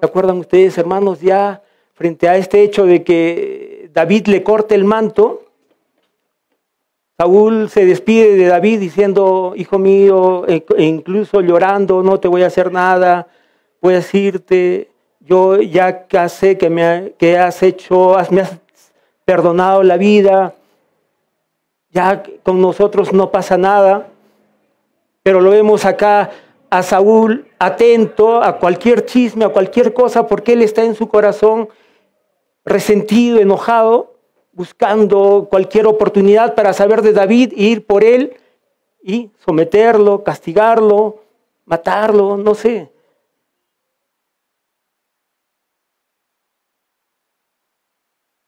¿Se acuerdan ustedes, hermanos, ya frente a este hecho de que David le corte el manto? Saúl se despide de David diciendo, hijo mío, e, e incluso llorando, no te voy a hacer nada, puedes irte, yo ya sé que, me, que has hecho, me has perdonado la vida, ya con nosotros no pasa nada, pero lo vemos acá a Saúl atento a cualquier chisme, a cualquier cosa, porque él está en su corazón resentido, enojado, buscando cualquier oportunidad para saber de David, ir por él y someterlo, castigarlo, matarlo, no sé.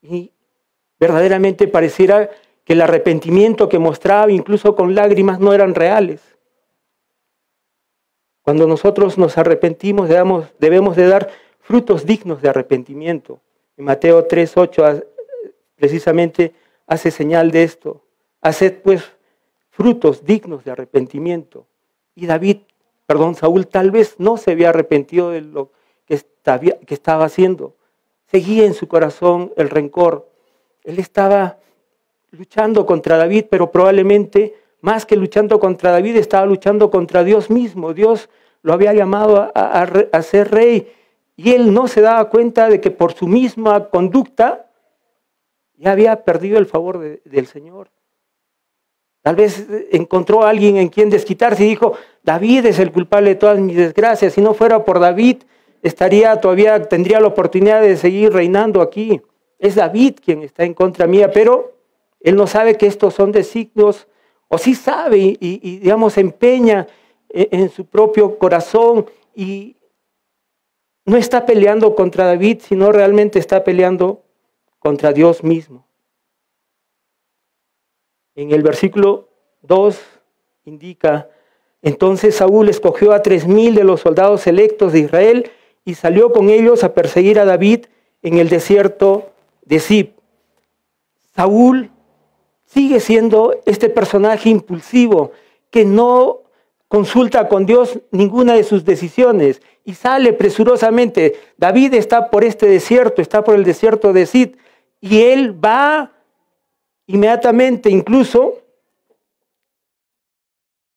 Y verdaderamente pareciera que el arrepentimiento que mostraba, incluso con lágrimas, no eran reales. Cuando nosotros nos arrepentimos, debemos, de dar frutos dignos de arrepentimiento. En Mateo 3.8 precisamente hace señal de esto. Haced pues frutos dignos de arrepentimiento. Y David, perdón, Saúl tal vez no se había arrepentido de lo que estaba haciendo seguía en su corazón el rencor. Él estaba luchando contra David, pero probablemente más que luchando contra David, estaba luchando contra Dios mismo. Dios lo había llamado a, ser rey y él no se daba cuenta de que por su misma conducta ya había perdido el favor del Señor. Tal vez encontró a alguien en quien desquitarse y dijo, David es el culpable de todas mis desgracias. Si no fuera por David, estaría todavía, tendría la oportunidad de seguir reinando aquí. Es David quien está en contra mía, pero él no sabe que estos son designios, o sí sabe y, y digamos, empeña en, en su propio corazón y no está peleando contra David, sino realmente está peleando contra Dios mismo. En el versículo 2 indica, entonces Saúl escogió a tres mil de los soldados electos de Israel y salió con ellos a perseguir a David en el desierto de Zip. Saúl sigue siendo este personaje impulsivo que no consulta con Dios ninguna de sus decisiones y sale presurosamente. David está por este desierto, está por el desierto de Zip y él va inmediatamente, incluso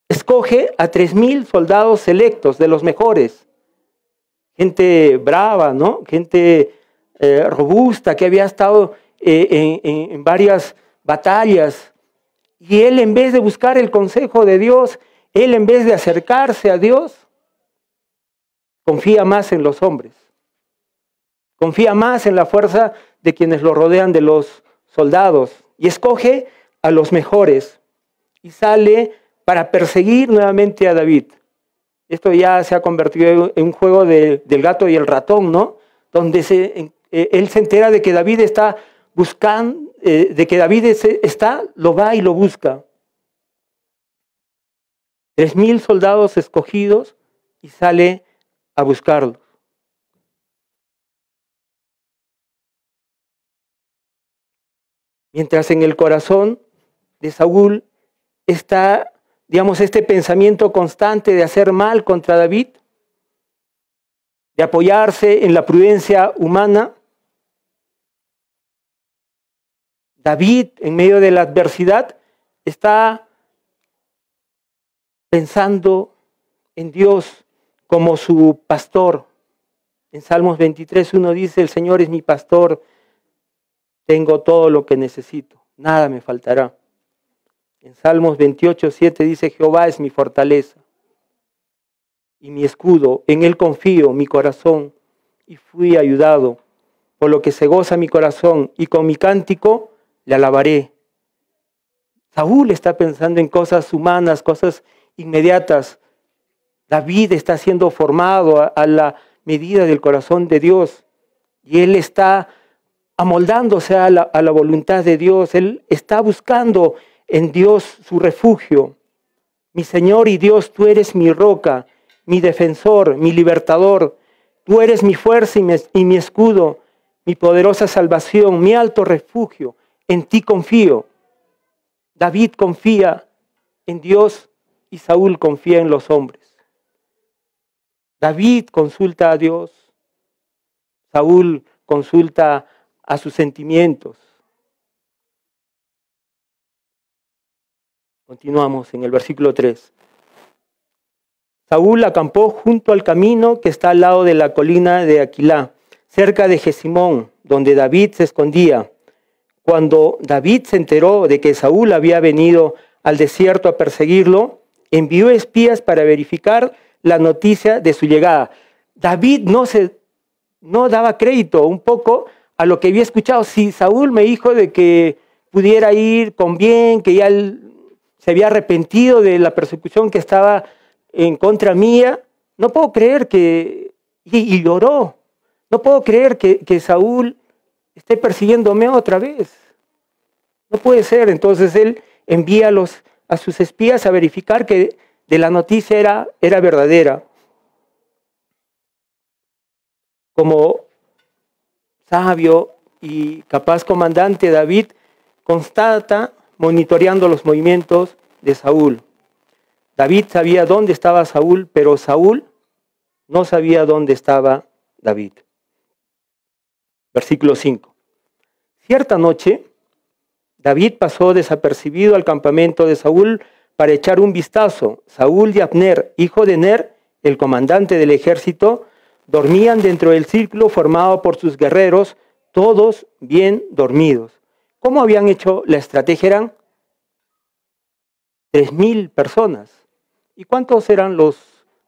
escoge a tres mil soldados selectos, de los mejores gente brava, ¿no? Gente eh, robusta que había estado eh, en, varias batallas. Y él en vez de buscar el consejo de Dios, él en vez de acercarse a Dios, confía más en los hombres. Confía más en la fuerza de quienes lo rodean de los soldados y escoge a los mejores y sale para perseguir nuevamente a David. Esto ya se ha convertido en un juego del gato y el ratón, ¿no? Donde se, eh, él se entera de que David está buscando, eh, de que David está, lo va y lo busca. Tres mil soldados escogidos y sale a buscarlos. Mientras en el corazón de Saúl está digamos, este pensamiento constante de hacer mal contra David, de apoyarse en la prudencia humana. David, en medio de la adversidad, está pensando en Dios como su pastor. En Salmos 23, uno dice, el Señor es mi pastor, tengo todo lo que necesito, nada me faltará. En Salmos 28, 7 dice, Jehová es mi fortaleza y mi escudo, en él confío mi corazón y fui ayudado, por lo que se goza mi corazón y con mi cántico le alabaré. Saúl está pensando en cosas humanas, cosas inmediatas. David está siendo formado a, la medida del corazón de Dios y él está amoldándose a la, voluntad de Dios. Él está buscando en Dios su refugio. Mi Señor y Dios, tú eres mi roca, mi defensor, mi libertador. Tú eres mi fuerza y mi, escudo, mi poderosa salvación, mi alto refugio. En ti confío. David confía en Dios y Saúl confía en los hombres. David consulta a Dios Saúl consulta a sus sentimientos. Continuamos en el versículo 3. Saúl acampó junto al camino que está al lado de la colina de Aquilá, cerca de Gesimón, donde David se escondía. Cuando David se enteró de que Saúl había venido al desierto a perseguirlo, envió espías para verificar la noticia de su llegada. David no, se, no daba crédito un poco a lo que había escuchado. Si Saúl me dijo de que pudiera ir con bien, que ya se había arrepentido de la persecución que estaba en contra mía, no puedo creer que, y, lloró, no puedo creer que, que Saúl esté persiguiéndome otra vez. No puede ser. Entonces él envía a, los, a sus espías a verificar que de la noticia era, era verdadera. Como sabio y capaz comandante, David constata monitoreando los movimientos de Saúl. David sabía dónde estaba Saúl, pero Saúl no sabía dónde estaba David. Versículo 5. Cierta noche, David pasó desapercibido al campamento de Saúl para echar un vistazo. Saúl y Abner, hijo de Ner, el comandante del ejército, dormían dentro del círculo formado por sus guerreros, todos bien dormidos. ¿Cómo habían hecho la estrategia? Eran tres mil personas. ¿Y cuántos eran los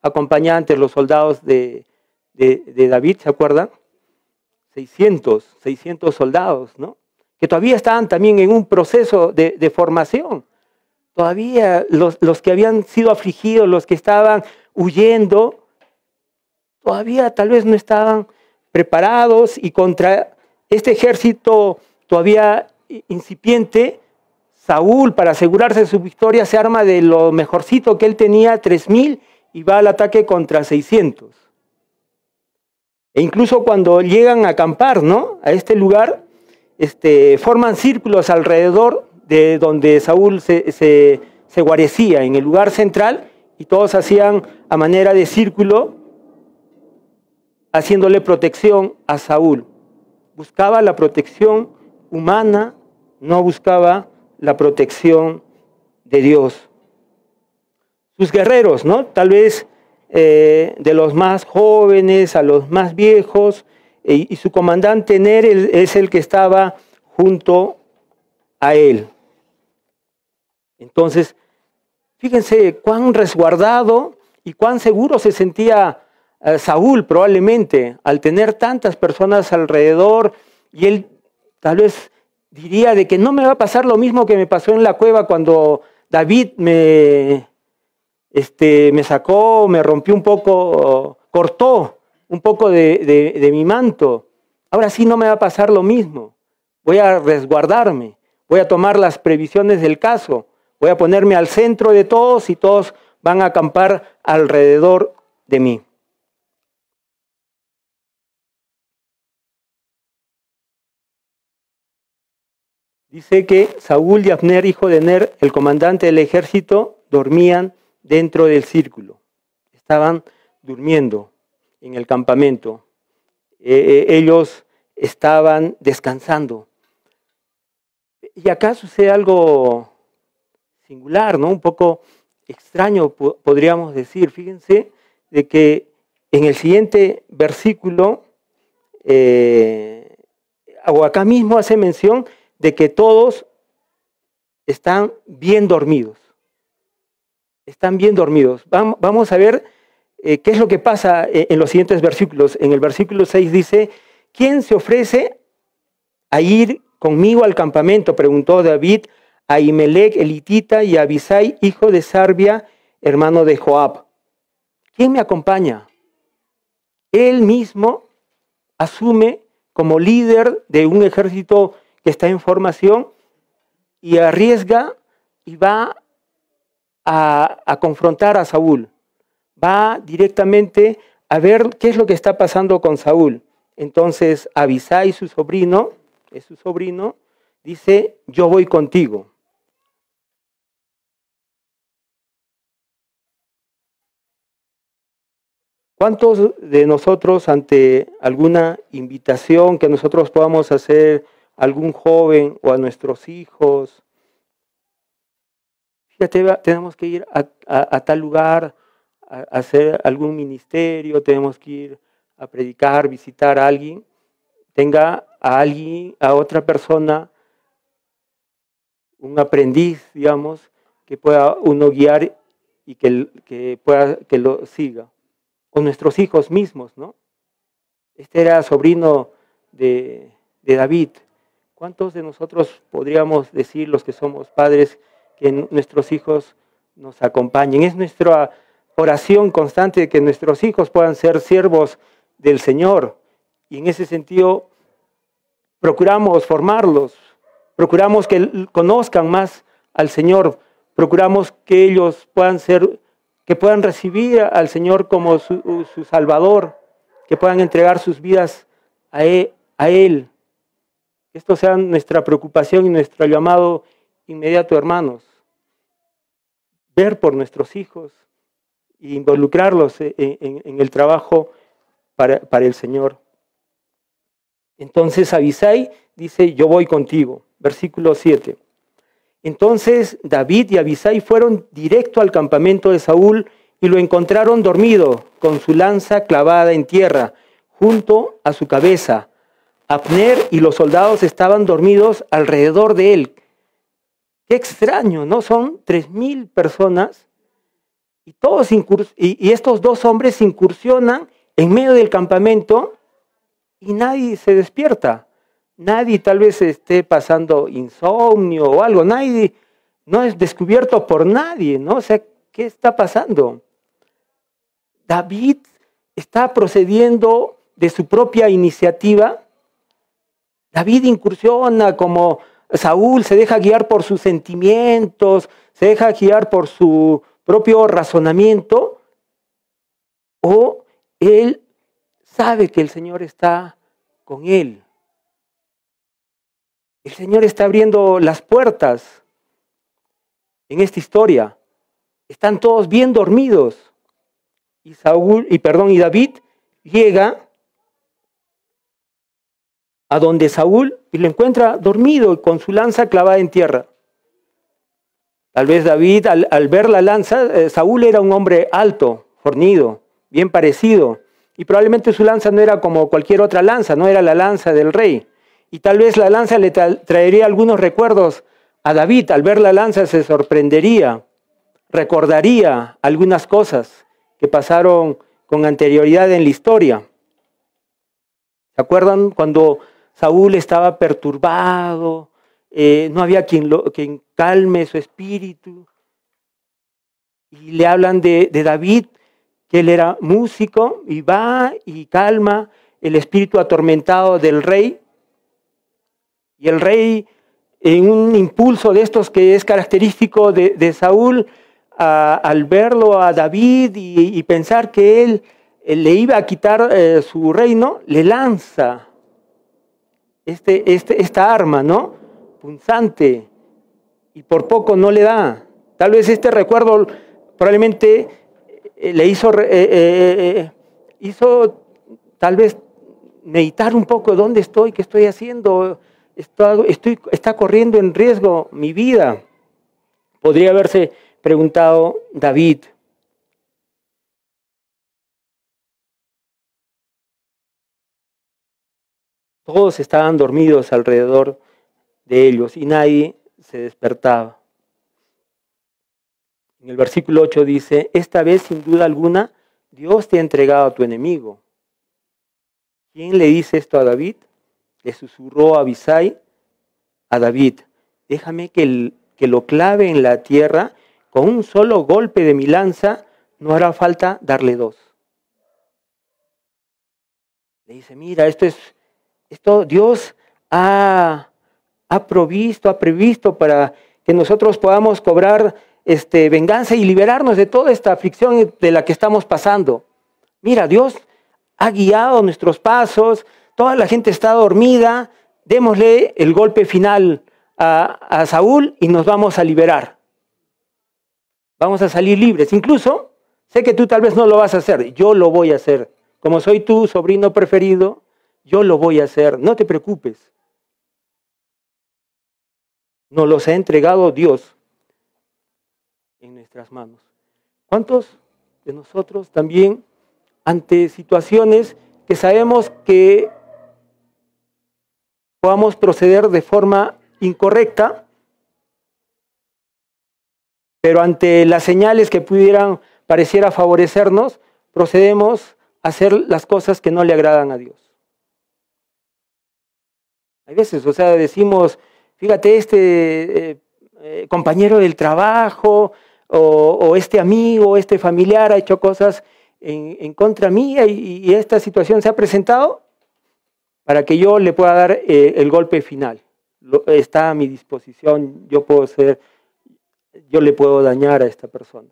acompañantes, los soldados de, de David? ¿Se acuerdan? 600, 600 soldados, ¿no? Que todavía estaban también en un proceso de, formación. Todavía los, los, que habían sido afligidos, los que estaban huyendo, todavía tal vez no estaban preparados y contra este ejército todavía incipiente, Saúl, para asegurarse de su victoria, se arma de lo mejorcito que él tenía, 3.000, y va al ataque contra 600. E incluso cuando llegan a acampar, ¿no? A este lugar, este, forman círculos alrededor de donde Saúl se, guarecía, en el lugar central, y todos hacían a manera de círculo, haciéndole protección a Saúl. Buscaba la protección humana, no buscaba la protección de Dios. Sus guerreros, ¿no? Tal vez eh, de los más jóvenes a los más viejos, y su comandante Ner es el que estaba junto a él. Entonces, fíjense cuán resguardado y cuán seguro se sentía eh, Saúl probablemente al tener tantas personas alrededor y él tal vez diría de que no me va a pasar lo mismo que me pasó en la cueva cuando David me, este, me sacó, me rompió un poco, cortó un poco de, mi manto. Ahora sí no me va a pasar lo mismo. Voy a resguardarme, voy a tomar las previsiones del caso, voy a ponerme al centro de todos y todos van a acampar alrededor de mí. Dice que Saúl y Abner, hijo de Ner, el comandante del ejército, dormían dentro del círculo. Estaban durmiendo en el campamento. Eh, eh, ellos estaban descansando. Y acá sucede algo singular, ¿no? Un poco extraño, podríamos decir. Fíjense de que en el siguiente versículo, eh, o acá mismo hace mención de que todos están bien dormidos están bien dormidos. Vamos a ver eh, qué es lo que pasa eh, en los siguientes versículos. En el versículo 6 dice, ¿quién se ofrece a ir conmigo al campamento? Preguntó David a Imelec, elitita, y a Abisai, hijo de Sarbia, hermano de Joab. ¿Quién me acompaña? Él mismo asume como líder de un ejército que está en formación y arriesga y va a, confrontar a Saúl. Va directamente a ver qué es lo que está pasando con Saúl. Entonces Abisai, su sobrino, es su sobrino, dice, yo voy contigo. ¿Cuántos de nosotros ante alguna invitación que nosotros podamos hacer a algún joven o a nuestros hijos? Fíjate, tenemos que ir a, tal lugar, hacer algún ministerio, tenemos que ir a predicar, visitar a alguien, tenga a alguien, a otra persona, un aprendiz, digamos, que pueda uno guiar y que, que, pueda, que lo siga. O nuestros hijos mismos, ¿no? Este era sobrino de, de David. ¿Cuántos de nosotros podríamos decir, los que somos padres, que nuestros hijos nos acompañen? Es nuestra oración constante de que nuestros hijos puedan ser siervos del Señor. Y en ese sentido, procuramos formarlos, procuramos que conozcan más al Señor, procuramos que ellos puedan ser, que puedan recibir al Señor como su, Salvador, que puedan entregar sus vidas a él, a él. Esto sea nuestra preocupación y nuestro llamado inmediato, hermanos. Ver por nuestros hijos e involucrarlos en, el trabajo para, para el Señor. Entonces Abisai dice, yo voy contigo. Versículo 7. Entonces David y Abisai fueron directo al campamento de Saúl y lo encontraron dormido, con su lanza clavada en tierra, junto a su cabeza. Abner y los soldados estaban dormidos alrededor de él. Qué extraño, ¿no? Son tres mil personas y, todos y estos dos hombres incursionan en medio del campamento y nadie se despierta. Nadie tal vez esté pasando insomnio o algo. Nadie no es descubierto por nadie, ¿no? O sea, ¿qué está pasando? David está procediendo de su propia iniciativa. David incursiona como Saúl, se deja guiar por sus sentimientos, se deja guiar por su propio razonamiento, o él sabe que el Señor está con él. El Señor está abriendo las puertas en esta historia. Están todos bien dormidos. Y Saúl, y perdón, y David llega a donde Saúl y lo encuentra dormido con su lanza clavada en tierra. Tal vez David, al, ver la lanza, eh, Saúl era un hombre alto, fornido, bien parecido. Y probablemente su lanza no era como cualquier otra lanza, no era la lanza del rey. Y tal vez la lanza le traería algunos recuerdos a David. Al ver la lanza se sorprendería, recordaría algunas cosas que pasaron con anterioridad en la historia. ¿Se acuerdan cuando Saúl estaba perturbado? Eh, no había quien, lo, quien calme su espíritu. Y le hablan de, David él era músico y va y calma el espíritu atormentado del rey. Y el rey, en un impulso de estos que es característico de, Saúl, al verlo a David y, pensar que él, le iba a quitar eh, su reino, le lanza este, este, esta arma, ¿no? Punzante, y por poco no le da. Tal vez este recuerdo probablemente eh, le hizo, eh, eh, hizo tal vez meditar un poco dónde estoy, qué estoy haciendo, estoy, está corriendo en riesgo mi vida. Podría haberse preguntado David. Todos estaban dormidos alrededor de ellos y nadie se despertaba. En el versículo 8 dice, esta vez sin duda alguna Dios te ha entregado a tu enemigo. ¿Quién le dice esto a David? Le susurró a Abisai a David, déjame que, que lo clave en la tierra, con un solo golpe de mi lanza no hará falta darle dos. Le dice, mira, esto es, esto Dios ha, ha provisto, ha previsto para que nosotros podamos cobrar este, venganza y liberarnos de toda esta aflicción de la que estamos pasando. Mira, Dios ha guiado nuestros pasos, toda la gente está dormida, démosle el golpe final a, a Saúl y nos vamos a liberar. Vamos a salir libres. Incluso Sé que tú tal vez no lo vas a hacer, yo lo voy a hacer. Como soy tu sobrino preferido, yo lo voy a hacer. No te preocupes. Nos los ha entregado Dios en nuestras manos. ¿Cuántos de nosotros también ante situaciones que sabemos que podamos proceder de forma incorrecta, pero ante las señales que pudieran pareciera favorecernos, procedemos a hacer las cosas que no le agradan a Dios. Hay veces, o sea, decimos, fíjate, este eh, eh, compañero del trabajo o, este amigo, este familiar ha hecho cosas en, contra mía y, esta situación se ha presentado para que yo le pueda dar eh, el golpe final. está a mi disposición, yo puedo ser, yo le puedo dañar a esta persona.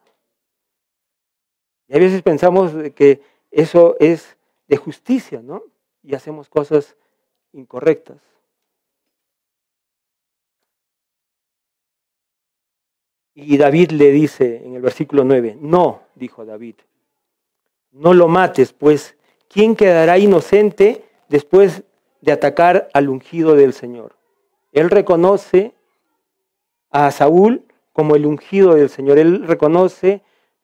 Y a veces pensamos que eso es de justicia, ¿no? Y hacemos cosas incorrectas. Y David le dice en el versículo 9, no, dijo David, no lo mates, pues ¿quién quedará inocente después de atacar al ungido del Señor? Él reconoce a Saúl como el ungido del Señor. Él reconoce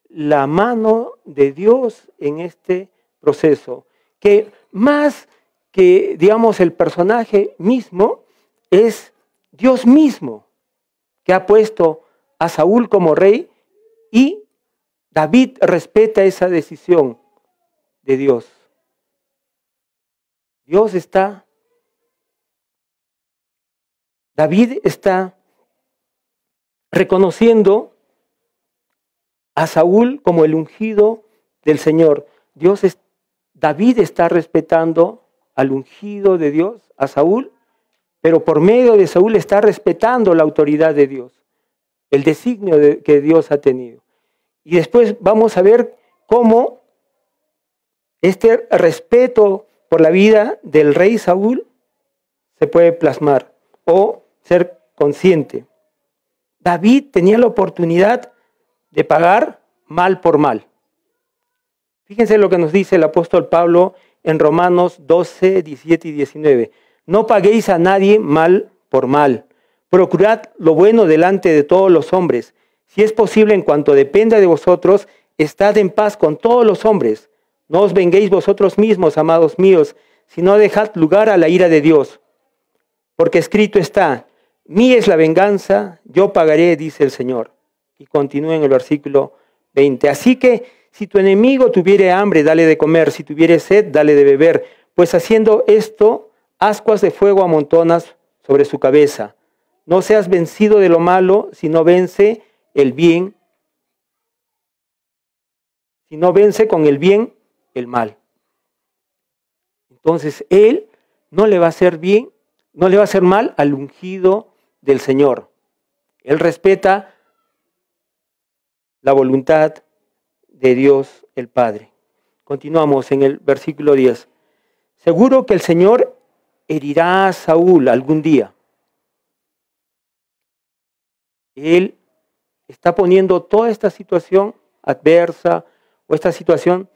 la mano de Dios en este proceso, que más que, digamos, el personaje mismo, es Dios mismo que ha puesto a Saúl como rey y David respeta esa decisión de Dios. Dios está, David está reconociendo a Saúl como el ungido del Señor. Dios es, David está respetando al ungido de Dios, a Saúl, pero por medio de Saúl está respetando la autoridad de Dios, el designio que Dios ha tenido. Y después vamos a ver cómo este respeto por la vida del rey Saúl se puede plasmar o ser consciente. David tenía la oportunidad de pagar mal por mal. Fíjense lo que nos dice el apóstol Pablo en Romanos 12, 17 y 19. No paguéis a nadie mal por mal. Procurad lo bueno delante de todos los hombres. Si es posible, en cuanto dependa de vosotros, estad en paz con todos los hombres. No os venguéis vosotros mismos, amados míos, sino dejad lugar a la ira de Dios. Porque escrito está, mí es la venganza, yo pagaré, dice el Señor. Y continúa en el versículo 20. Así que si tu enemigo tuviere hambre, dale de comer, si tuviere sed, dale de beber, pues haciendo esto, ascuas de fuego amontonas sobre su cabeza. No seas vencido de lo malo, sino vence el bien, sino vence con el bien el mal. Entonces, él no le va a hacer bien, no le va a hacer mal al ungido del Señor. Él respeta la voluntad de Dios el Padre. Continuamos en el versículo 10. Seguro que el Señor herirá a Saúl algún día. Él está poniendo toda esta situación adversa o esta situación,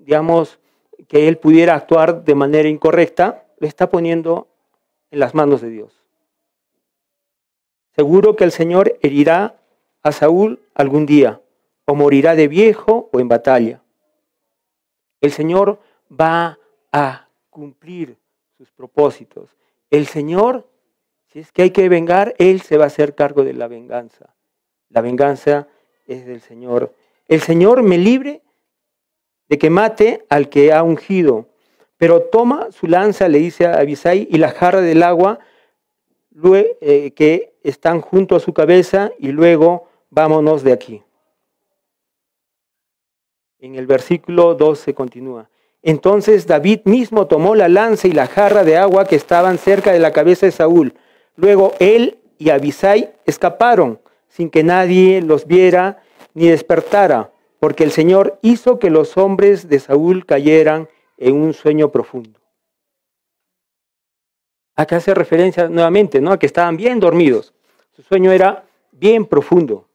digamos, que él pudiera actuar de manera incorrecta, le está poniendo en las manos de Dios. Seguro que el Señor herirá a Saúl algún día, o morirá de viejo o en batalla. El Señor va a cumplir sus propósitos. El Señor, es que hay que vengar, Él se va a hacer cargo de la venganza. La venganza es del Señor. El Señor me libre de que mate al que ha ungido, pero toma su lanza, le dice a Abisai, y la jarra del agua eh, que están junto a su cabeza, y luego vámonos de aquí. En el versículo 12 continúa. Entonces David mismo tomó la lanza y la jarra de agua que estaban cerca de la cabeza de Saúl. Luego él y Abisai escaparon sin que nadie los viera ni despertara, porque el Señor hizo que los hombres de Saúl cayeran en un sueño profundo. Acá hace referencia nuevamente, ¿no? A que estaban bien dormidos. Su sueño era bien profundo.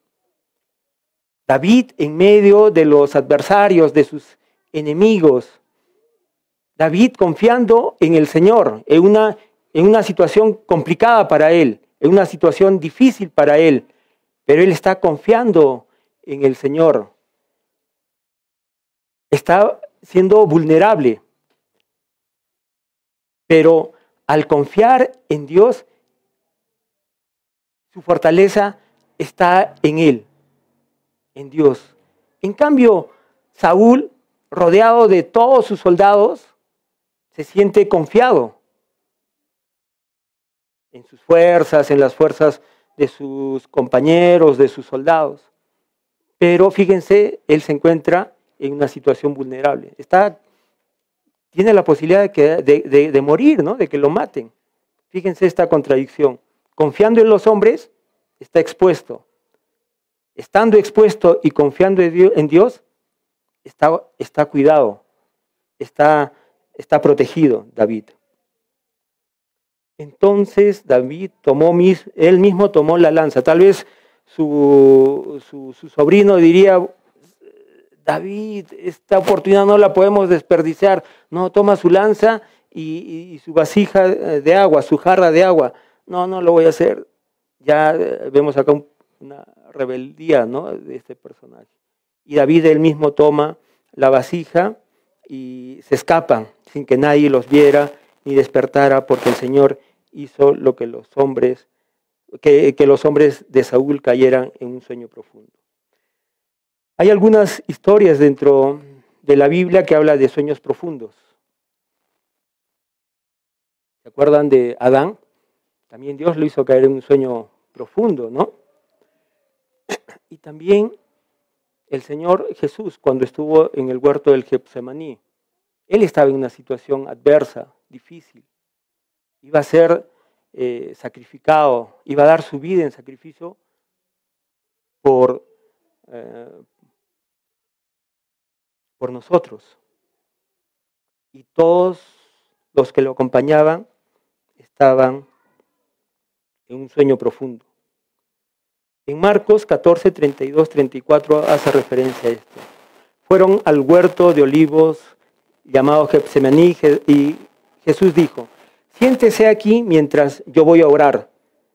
David en medio de los adversarios, de sus enemigos. David confiando en el Señor, en una, en una situación complicada para él, en una situación difícil para él, pero él está confiando en el Señor. Está siendo vulnerable. Pero al confiar en Dios, su fortaleza está en Él, en Dios. En cambio, Saúl, rodeado de todos sus soldados, se siente confiado en sus fuerzas, en las fuerzas de sus compañeros, de sus soldados. Pero fíjense, él se encuentra en una situación vulnerable. Está, tiene la posibilidad de, de, morir, ¿no? de que lo maten. Fíjense esta contradicción. Confiando en los hombres, está expuesto. Estando expuesto y confiando en Dios, está, está cuidado, está, está protegido David. Entonces David tomó, él mismo tomó la lanza. Tal vez su, su, sobrino diría, David, esta oportunidad no la podemos desperdiciar. No, toma su lanza y, su vasija de agua, su jarra de agua. No, no lo voy a hacer. Ya eh, vemos acá una rebeldía ¿no? de este personaje. Y David él mismo toma la vasija y se escapan sin que nadie los viera ni despertara, porque el Señor hizo lo que los hombres que, los hombres de Saúl cayeran en un sueño profundo. Hay algunas historias dentro de la Biblia que habla de sueños profundos. ¿Se acuerdan de Adán? También Dios lo hizo caer en un sueño profundo, ¿no? Y también el Señor Jesús, cuando estuvo en el huerto del Getsemaní, él estaba en una situación adversa, difícil. Iba a ser eh, sacrificado, iba a dar su vida en sacrificio por, eh, por nosotros. Y todos los que lo acompañaban estaban en un sueño profundo. En Marcos 14, 32, 34 hace referencia a esto. Fueron al huerto de olivos llamado Getsemaní y Jesús dijo, siéntese aquí mientras yo voy a orar.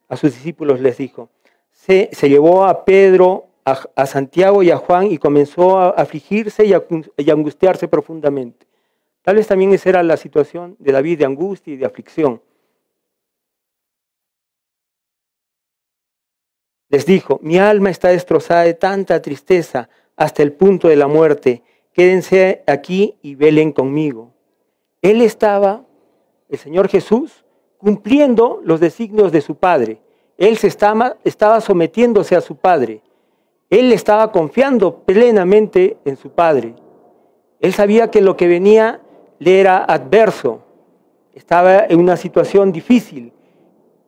A sus discípulos les dijo. Se, llevó a Pedro, a, Santiago y a Juan y comenzó a afligirse y a, y a angustiarse profundamente. Tal vez también esa era la situación de David de angustia y de aflicción. Les dijo, mi alma está destrozada de tanta tristeza hasta el punto de la muerte. Quédense aquí y velen conmigo. Él estaba el Señor Jesús cumpliendo los designios de su Padre. Él se estaba, estaba sometiéndose a su Padre. Él estaba confiando plenamente en su Padre. Él sabía que lo que venía le era adverso. Estaba en una situación difícil.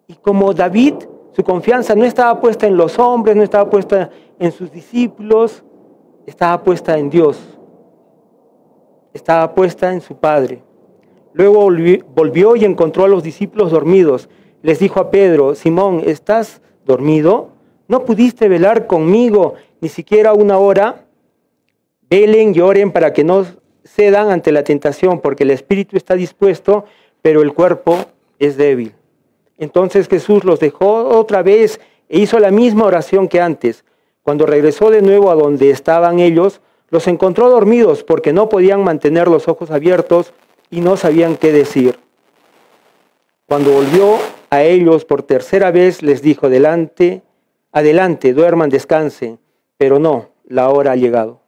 Y como David, su confianza no estaba puesta en los hombres, no estaba puesta en sus discípulos, estaba puesta en Dios. Estaba puesta en su Padre. Luego volvió y encontró a los discípulos dormidos. Les dijo a Pedro, Simón, ¿estás dormido? ¿No pudiste velar conmigo ni siquiera una hora? Velen y oren para que no cedan ante la tentación, porque el espíritu está dispuesto, pero el cuerpo es débil. Entonces Jesús los dejó otra vez e hizo la misma oración que antes. Cuando regresó de nuevo a donde estaban ellos, los encontró dormidos porque no podían mantener los ojos abiertos y no sabían qué decir. Cuando volvió a ellos por tercera vez, les dijo, adelante, adelante, duerman, descansen, pero no, la hora ha llegado.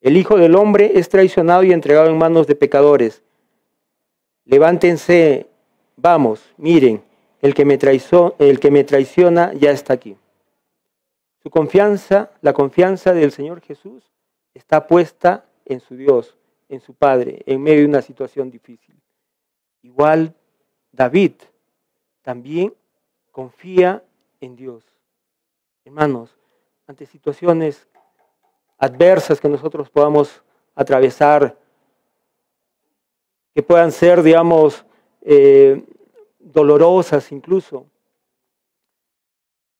El Hijo del Hombre es traicionado y entregado en manos de pecadores. Levántense, vamos, miren, el que me, el que me traiciona ya está aquí. Su confianza, la confianza del Señor Jesús, está puesta en su Dios, en su padre en medio de una situación difícil. Igual David también confía en Dios. Hermanos, ante situaciones adversas que nosotros podamos atravesar, que puedan ser, digamos, eh, dolorosas incluso,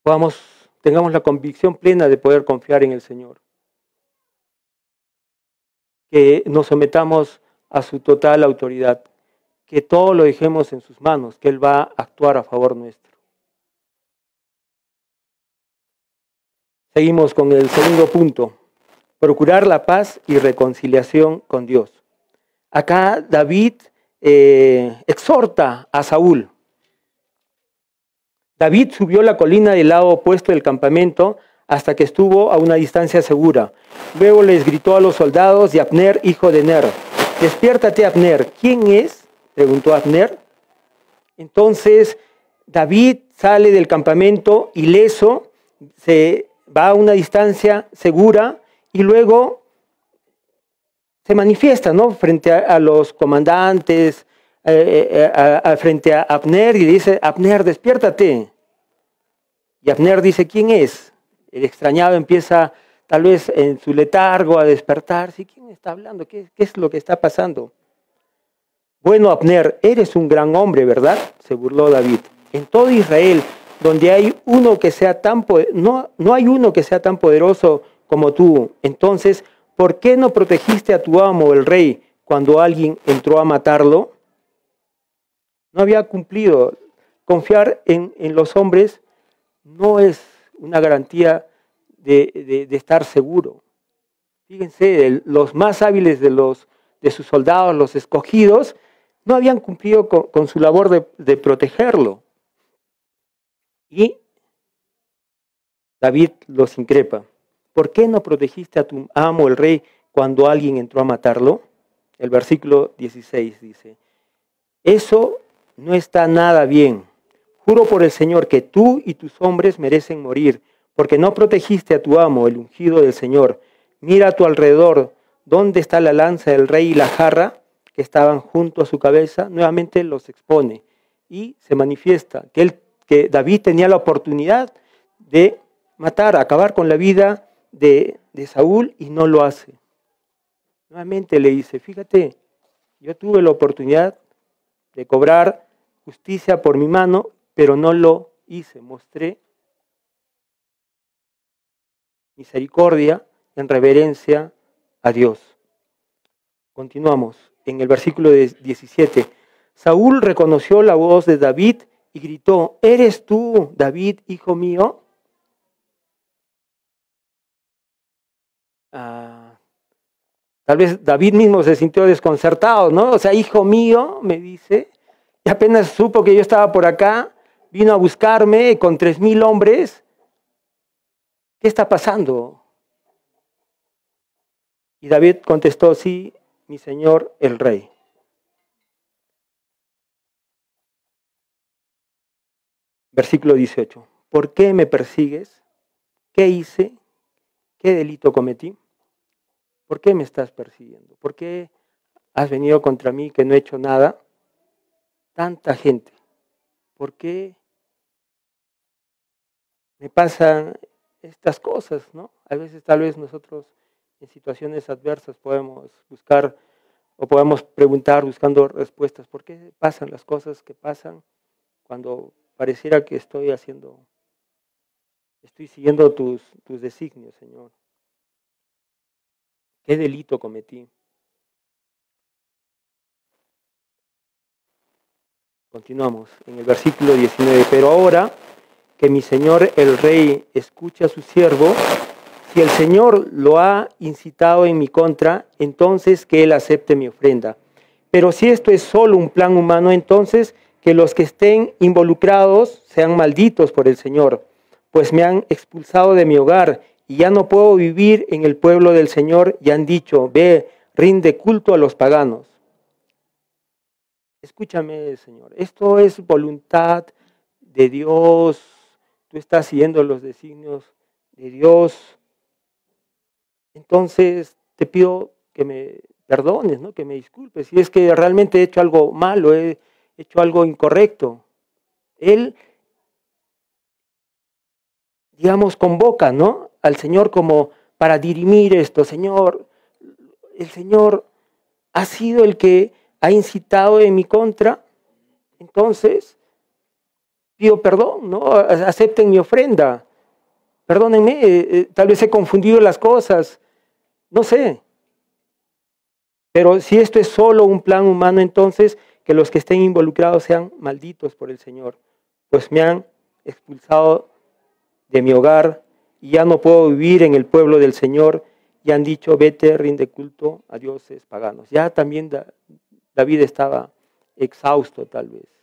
podamos tengamos la convicción plena de poder confiar en el Señor. Que nos sometamos a su total autoridad, que todo lo dejemos en sus manos, que Él va a actuar a favor nuestro. Seguimos con el segundo punto, procurar la paz y reconciliación con Dios. Acá David eh, exhorta a Saúl. David subió la colina del lado opuesto del campamento hasta que estuvo a una distancia segura. Luego les gritó a los soldados de Abner, hijo de Ner, despiértate Abner. ¿Quién es? preguntó Abner. Entonces David sale del campamento ileso, se va a una distancia segura y luego se manifiesta, ¿no? Frente a, los comandantes, eh, eh, frente a Abner y dice, Abner, despiértate. Y Abner dice, ¿quién es? El extrañado empieza tal vez en su letargo a despertarse. ¿Quién está hablando? ¿Qué, ¿Qué, es lo que está pasando? Bueno, Abner, eres un gran hombre, ¿verdad? Se burló David. En todo Israel, donde hay uno que sea tan no, no hay uno que sea tan poderoso como tú. Entonces, ¿por qué no protegiste a tu amo, el rey, cuando alguien entró a matarlo? No había cumplido. Confiar en los hombres no es una garantía de, estar seguro. Fíjense, los más hábiles de, los, de sus soldados, los escogidos, no habían cumplido con, su labor de, de protegerlo. Y David los increpa. ¿Por qué no protegiste a tu amo, el rey, cuando alguien entró a matarlo? El versículo 16 dice, eso no está nada bien. Juro por el Señor que tú y tus hombres merecen morir, porque no protegiste a tu amo, el ungido del Señor. Mira a tu alrededor, ¿dónde está la lanza del rey y la jarra que estaban junto a su cabeza? Nuevamente los expone y se manifiesta que, David tenía la oportunidad de matar, acabar con la vida de, de Saúl y no lo hace. Nuevamente le dice, fíjate, yo tuve la oportunidad de cobrar justicia por mi mano, pero no lo hice. Mostré misericordia en reverencia a Dios. Continuamos en el versículo 17. Saúl reconoció la voz de David y gritó, ¿eres tú, David, hijo mío? Ah, tal vez David mismo se sintió desconcertado, ¿no? O sea, hijo mío, me dice, y apenas supo que yo estaba por acá, vino a buscarme con tres mil hombres. ¿Qué está pasando? Y David contestó, sí, mi señor el rey. Versículo 18. ¿Por qué me persigues? ¿Qué hice? ¿Qué delito cometí? ¿Por qué me estás persiguiendo? ¿Por qué has venido contra mí que no he hecho nada? Tanta gente. ¿Por qué me pasan estas cosas, ¿no? A veces tal vez nosotros en situaciones adversas podemos buscar o podemos preguntar buscando respuestas, ¿por qué pasan las cosas que pasan cuando pareciera que estoy haciendo, estoy siguiendo tus, tus designios, Señor? ¿Qué delito cometí? Continuamos en el versículo 19, pero ahora que mi señor el rey escuche a su siervo, si el Señor lo ha incitado en mi contra, entonces que él acepte mi ofrenda. Pero si esto es solo un plan humano, entonces que los que estén involucrados sean malditos por el Señor, pues me han expulsado de mi hogar y ya no puedo vivir en el pueblo del Señor y han dicho, ve, rinde culto a los paganos. Escúchame, Señor, esto es voluntad de Dios tú estás siguiendo los designios de Dios, entonces te pido que me perdones, ¿no? que me disculpes. Si es que realmente he hecho algo malo, he hecho algo incorrecto. Él, digamos, convoca ¿no? al Señor como para dirimir esto. Señor, el Señor ha sido el que ha incitado en mi contra. Entonces, pido perdón, ¿no? Acepten mi ofrenda. perdónenme, eh, eh, tal vez he confundido las cosas, no sé. Pero si esto es solo un plan humano, entonces que los que estén involucrados sean malditos por el Señor, pues me han expulsado de mi hogar y ya no puedo vivir en el pueblo del Señor y han dicho, vete, rinde culto a dioses paganos. Ya también David estaba exhausto tal vez.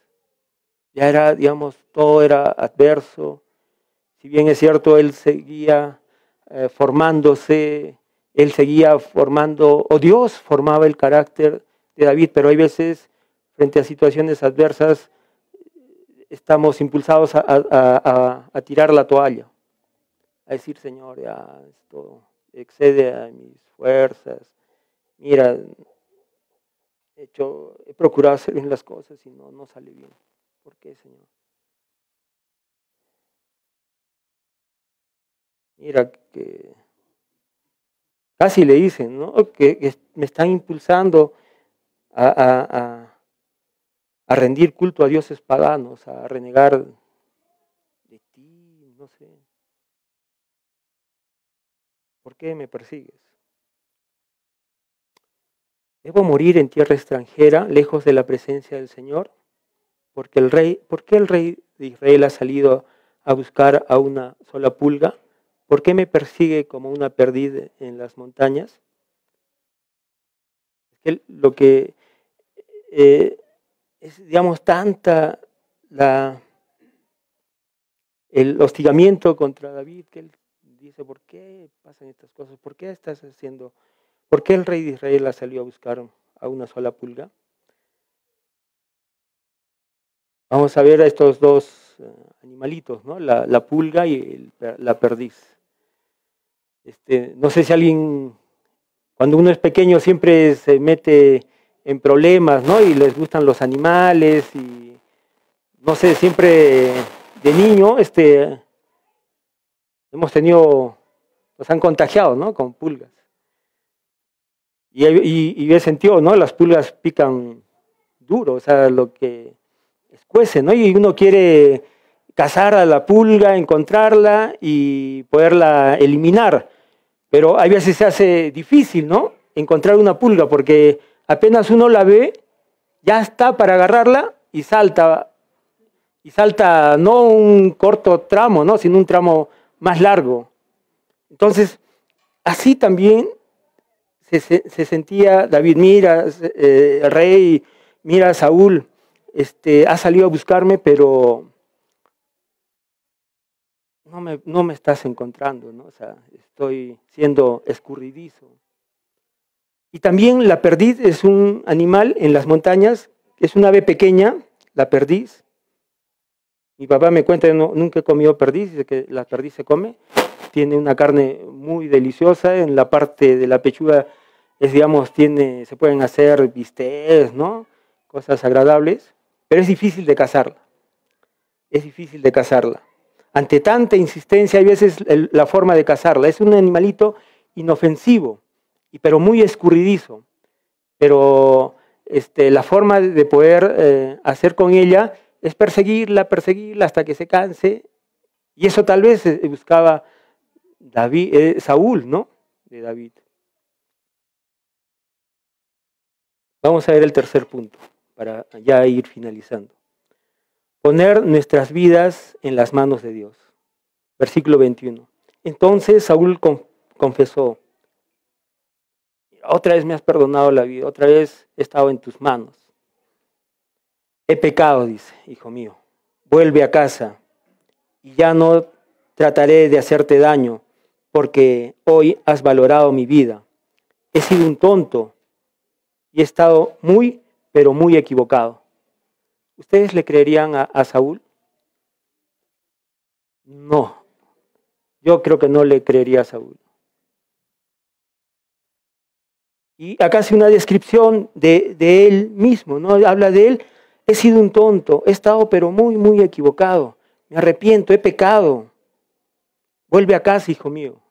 Ya era, digamos, todo era adverso. Si bien es cierto, él seguía eh, formándose, él seguía formando, o Dios formaba el carácter de David, pero hay veces frente a situaciones adversas estamos impulsados a, tirar la toalla, a decir, Señor, ya esto excede a mis fuerzas. Mira, he, he procurado hacer bien las cosas y no, no sale bien. ¿Por qué, Señor? Mira que casi le dicen, ¿no? Que, me están impulsando a, a, rendir culto a dioses paganos, a renegar de ti, no sé. ¿Por qué me persigues? ¿Debo morir en tierra extranjera, lejos de la presencia del Señor? Porque el rey, ¿Por qué el rey de Israel ha salido a buscar a una sola pulga? ¿Por qué me persigue como una perdida en las montañas? lo que eh, es, digamos, tanta la, el hostigamiento contra David que él dice, ¿por qué pasan estas cosas? ¿Por qué estás haciendo? ¿Por qué el rey de Israel la salió a buscar a una sola pulga? Vamos a ver a estos dos eh, animalitos, ¿no? la, pulga y la perdiz. Este, no sé si alguien, cuando uno es pequeño siempre se mete en problemas, ¿no? Y les gustan los animales y, no sé, siempre de niño, este, hemos tenido, nos han contagiado, ¿no? Con pulgas. Y, y, he sentido, ¿no? Las pulgas pican duro, o sea, lo que escuece, ¿no? Y uno quiere cazar a la pulga, encontrarla y poderla eliminar. Pero hay veces se hace difícil, ¿no? Encontrar una pulga, porque apenas uno la ve, ya está para agarrarla y salta. Y salta no un corto tramo, ¿no? Sino un tramo más largo. Entonces, así también se, sentía David, mira, eh, el rey, mira, Saúl, este, ha salido a buscarme, pero no me, estás encontrando, ¿no? Estoy siendo escurridizo. Y también la perdiz es un animal en las montañas, es una ave pequeña, la perdiz, mi papá me cuenta, no, nunca he comido perdiz, dice que la perdiz se come. Tiene una carne muy deliciosa. En la parte de la pechuga, es, digamos, tiene, se pueden hacer bistecs, ¿no? Cosas agradables. Pero es difícil de cazarla. Es difícil de cazarla. Ante tanta insistencia, hay veces la forma de cazarla. Es un animalito inofensivo, pero muy escurridizo. Pero este, la forma de poder eh, hacer con ella es perseguirla, perseguirla hasta que se canse. Y eso tal vez eh, buscaba David, eh, Saúl, ¿no? De David. Vamos a ver el tercer punto para ya ir finalizando. Poner nuestras vidas en las manos de Dios. Versículo 21. Entonces Saúl confesó, otra vez me has perdonado la vida, otra vez he estado en tus manos. He pecado, dice, hijo mío, vuelve a casa y ya no trataré de hacerte daño, porque hoy has valorado mi vida. He sido un tonto y he estado muy, pero muy equivocado. ¿Ustedes le creerían a, Saúl? No, yo creo que no le creería a Saúl. Y acá hace una descripción de, de él mismo, ¿no? Habla de él He sido un tonto, he estado pero muy, muy equivocado. Me arrepiento, he pecado. Vuelve a casa, hijo mío,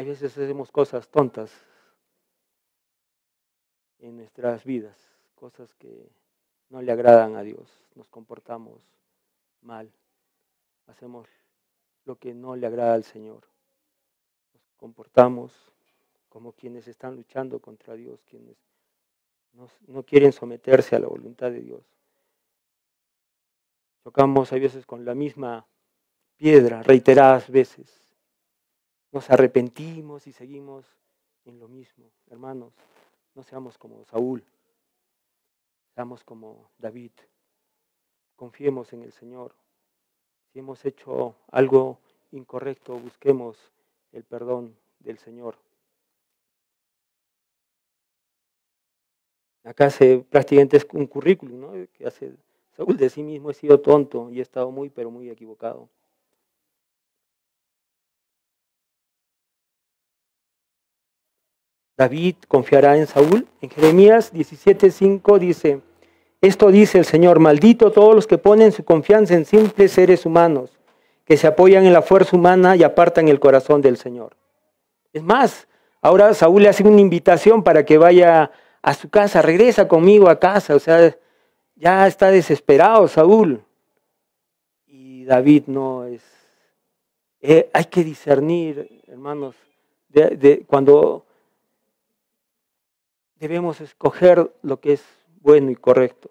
Hay veces hacemos cosas tontas. en nuestras vidas, cosas que no le agradan a Dios, nos comportamos mal, hacemos lo que no le agrada al Señor, nos comportamos como quienes están luchando contra Dios, quienes no, quieren someterse a la voluntad de Dios. Tocamos a veces con la misma piedra reiteradas veces. Nos arrepentimos y seguimos en lo mismo. Hermanos, no seamos como Saúl, seamos como David. Confiemos en el Señor. Si hemos hecho algo incorrecto, busquemos el perdón del Señor. Acá hace prácticamente es un currículum, ¿no? Que hace Saúl de sí mismo he sido tonto y he estado muy, pero muy equivocado. David confiará en Saúl. En Jeremías 17:5 dice, esto dice el Señor, maldito todos los que ponen su confianza en simples seres humanos, que se apoyan en la fuerza humana y apartan el corazón del Señor. Es más, ahora Saúl le hace una invitación para que vaya a su casa, regresa conmigo a casa, o sea, ya está desesperado Saúl. Y David no es... Eh, hay que discernir, hermanos, de, cuando debemos escoger lo que es bueno y correcto.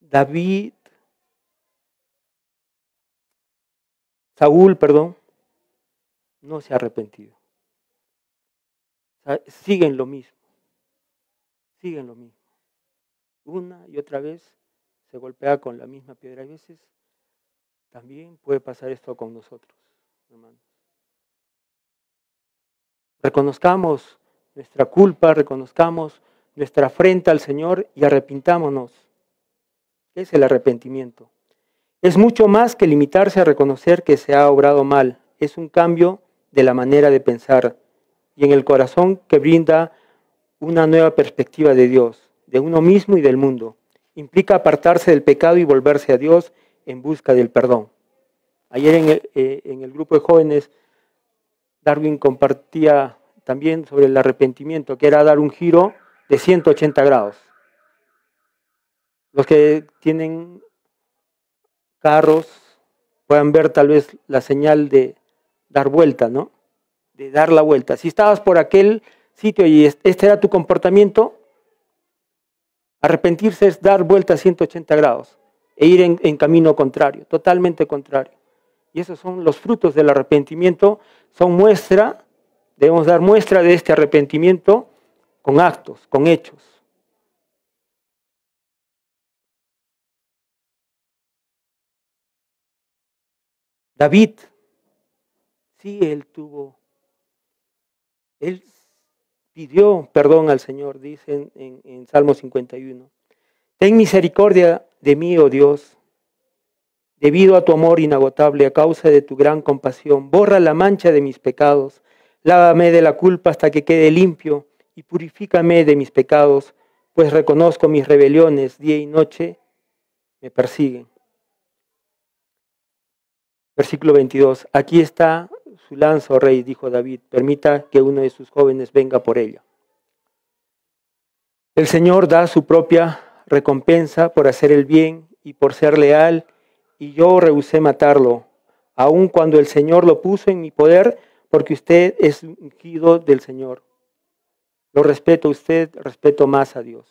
David, Saúl, perdón, no se ha arrepentido siguen lo mismo, siguen lo mismo. Una y otra vez se golpea con la misma piedra. A veces también puede pasar esto con nosotros, hermanos. Reconozcamos nuestra culpa, reconozcamos nuestra afrenta al Señor y arrepintámonos. ¿Qué es el arrepentimiento? Es mucho más que limitarse a reconocer que se ha obrado mal. Es un cambio de la manera de pensar y en el corazón que brinda una nueva perspectiva de Dios, de uno mismo y del mundo. Implica apartarse del pecado y volverse a Dios en busca del perdón. Ayer en el, eh, en el grupo de jóvenes, Darwin compartía también sobre el arrepentimiento, que era dar un giro de 180 grados. Los que tienen carros puedan ver tal vez la señal de dar vuelta, ¿no? de dar la vuelta. Si estabas por aquel sitio y este era tu comportamiento, arrepentirse es dar vuelta a 180 grados e ir en, camino contrario, totalmente contrario. Y esos son los frutos del arrepentimiento, son muestra, debemos dar muestra de este arrepentimiento con actos, con hechos. David, sí, él tuvo él pidió perdón al Señor, dice en, Salmo 51. Ten misericordia de mí, oh Dios, debido a tu amor inagotable, a causa de tu gran compasión. Borra la mancha de mis pecados, lávame de la culpa hasta que quede limpio y purifícame de mis pecados, pues reconozco mis rebeliones día y noche me persiguen. Versículo 22. Aquí está su lanza, oh rey, dijo David, permita que uno de sus jóvenes venga por ella. El Señor da su propia recompensa por hacer el bien y por ser leal, y yo rehusé matarlo, aun cuando el Señor lo puso en mi poder, porque usted es ungido del Señor. Lo respeto a usted, respeto más a Dios.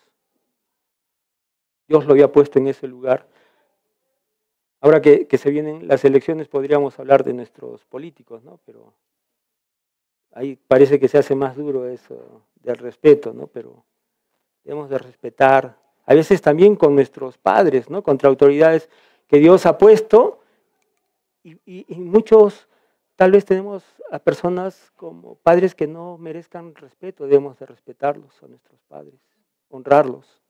Dios lo había puesto en ese lugar Ahora que, se vienen las elecciones podríamos hablar de nuestros políticos, ¿no? Pero ahí parece que se hace más duro eso del respeto, ¿no? Pero debemos de respetar, a veces también con nuestros padres, ¿no? Contra autoridades que Dios ha puesto y, y muchos tal vez tenemos a personas como padres que no merezcan respeto, debemos de respetarlos a nuestros padres, honrarlos,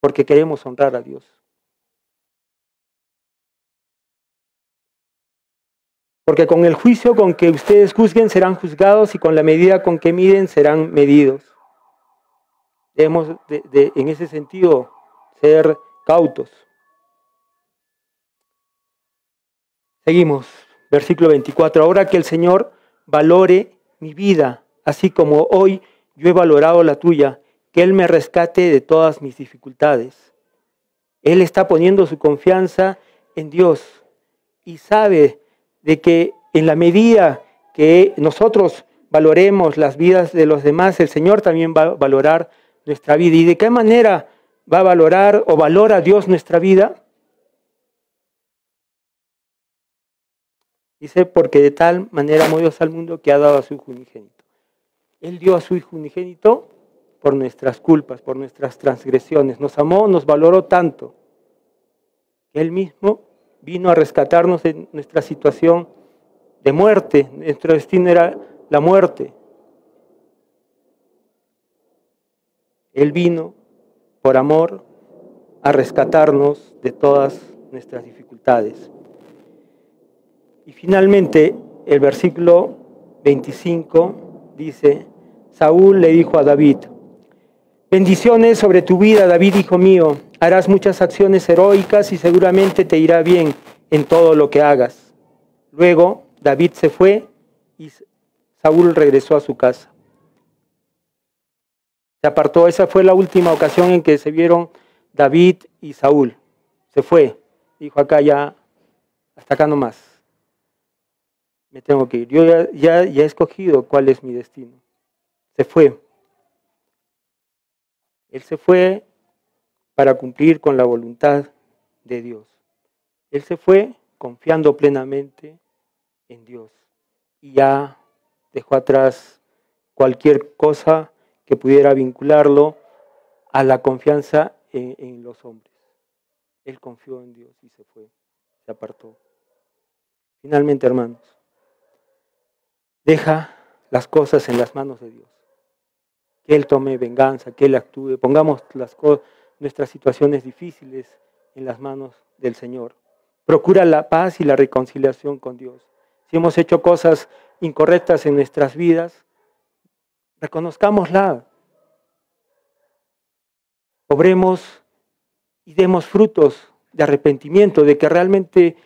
porque queremos honrar a Dios. Porque con el juicio con que ustedes juzguen serán juzgados y con la medida con que miden serán medidos. Debemos en ese sentido ser cautos. Seguimos, versículo 24. Ahora que el Señor valore mi vida, así como hoy yo he valorado la tuya, que Él me rescate de todas mis dificultades. Él está poniendo su confianza en Dios y sabe de que en la medida que nosotros valoremos las vidas de los demás, el Señor también va a valorar nuestra vida. ¿Y de qué manera va a valorar o valora Dios nuestra vida? Dice, porque de tal manera amó Dios al mundo que ha dado a su hijo unigénito. Él dio a su hijo unigénito por nuestras culpas, por nuestras transgresiones. Nos amó, nos valoró tanto Él mismo vino a rescatarnos de nuestra situación de muerte. Nuestro destino era la muerte. Él vino por amor a rescatarnos de todas nuestras dificultades. Y finalmente el versículo 25 dice, Saúl le dijo a David, bendiciones sobre tu vida, David, hijo mío, harás muchas acciones heroicas y seguramente te irá bien en todo lo que hagas. Luego David se fue y Saúl regresó a su casa. Se apartó, esa fue la última ocasión en que se vieron David y Saúl. Se fue, dijo acá ya, hasta acá nomás tengo que ir. Yo ya, ya, he escogido cuál es mi destino. Se fue. Él se fue para cumplir con la voluntad de Dios. Él se fue confiando plenamente en Dios y ya dejó atrás cualquier cosa que pudiera vincularlo a la confianza en, en los hombres. Él confió en Dios y se fue, se apartó. Finalmente, hermanos, Deja las cosas en las manos de Dios. Que Él tome venganza, que Él actúe. Pongamos las nuestras situaciones difíciles en las manos del Señor. Procura la paz y la reconciliación con Dios. Si hemos hecho cosas incorrectas en nuestras vidas, reconozcámosla. Obremos y demos frutos de arrepentimiento, de que realmente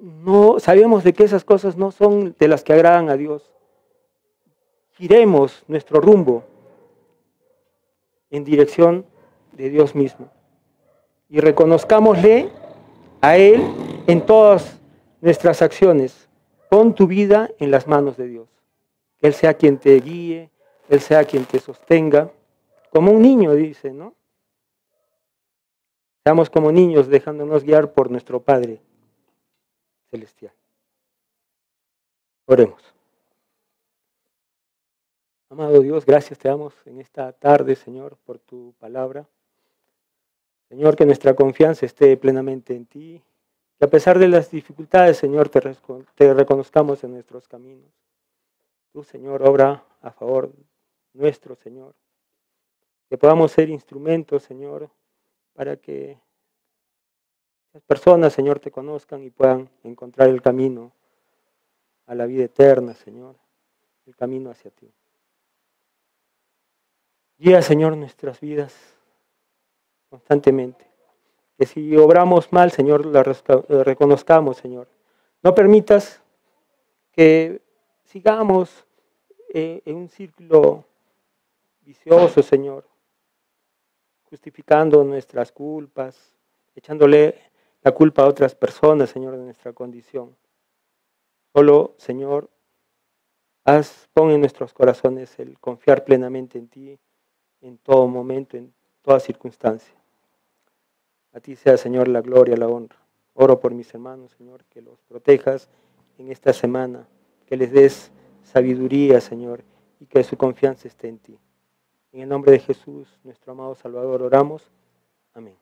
no sabemos de que esas cosas no son de las que agradan a Dios giremos nuestro rumbo en dirección de Dios mismo y reconozcámosle a Él en todas nuestras acciones. Pon tu vida en las manos de Dios. Que Él sea quien te guíe, Él sea quien te sostenga. Como un niño, dice, ¿no? Seamos como niños dejándonos guiar por nuestro Padre Celestial. Oremos. Amado Dios, gracias te damos en esta tarde, Señor, por tu palabra. Señor, que nuestra confianza esté plenamente en ti. Que a pesar de las dificultades, Señor, te, te reconozcamos en nuestros caminos. Tú, Señor, obra a favor nuestro, Señor. Que podamos ser instrumentos, Señor, para que las personas, Señor, te conozcan y puedan encontrar el camino a la vida eterna, Señor, el camino hacia ti. Guía, Señor, nuestras vidas constantemente. Que si obramos mal, Señor, la reconozcamos, Señor. No permitas que sigamos eh, en un círculo vicioso, Señor, justificando nuestras culpas, echándole la culpa a otras personas, Señor, de nuestra condición. Solo, Señor, haz, pon en nuestros corazones el confiar plenamente en ti, en todo momento, en toda circunstancia. A ti sea, Señor, la gloria, la honra. Oro por mis hermanos, Señor, que los protejas en esta semana, que les des sabiduría, Señor, y que su confianza esté en ti. En el nombre de Jesús, nuestro amado Salvador, oramos. Amén.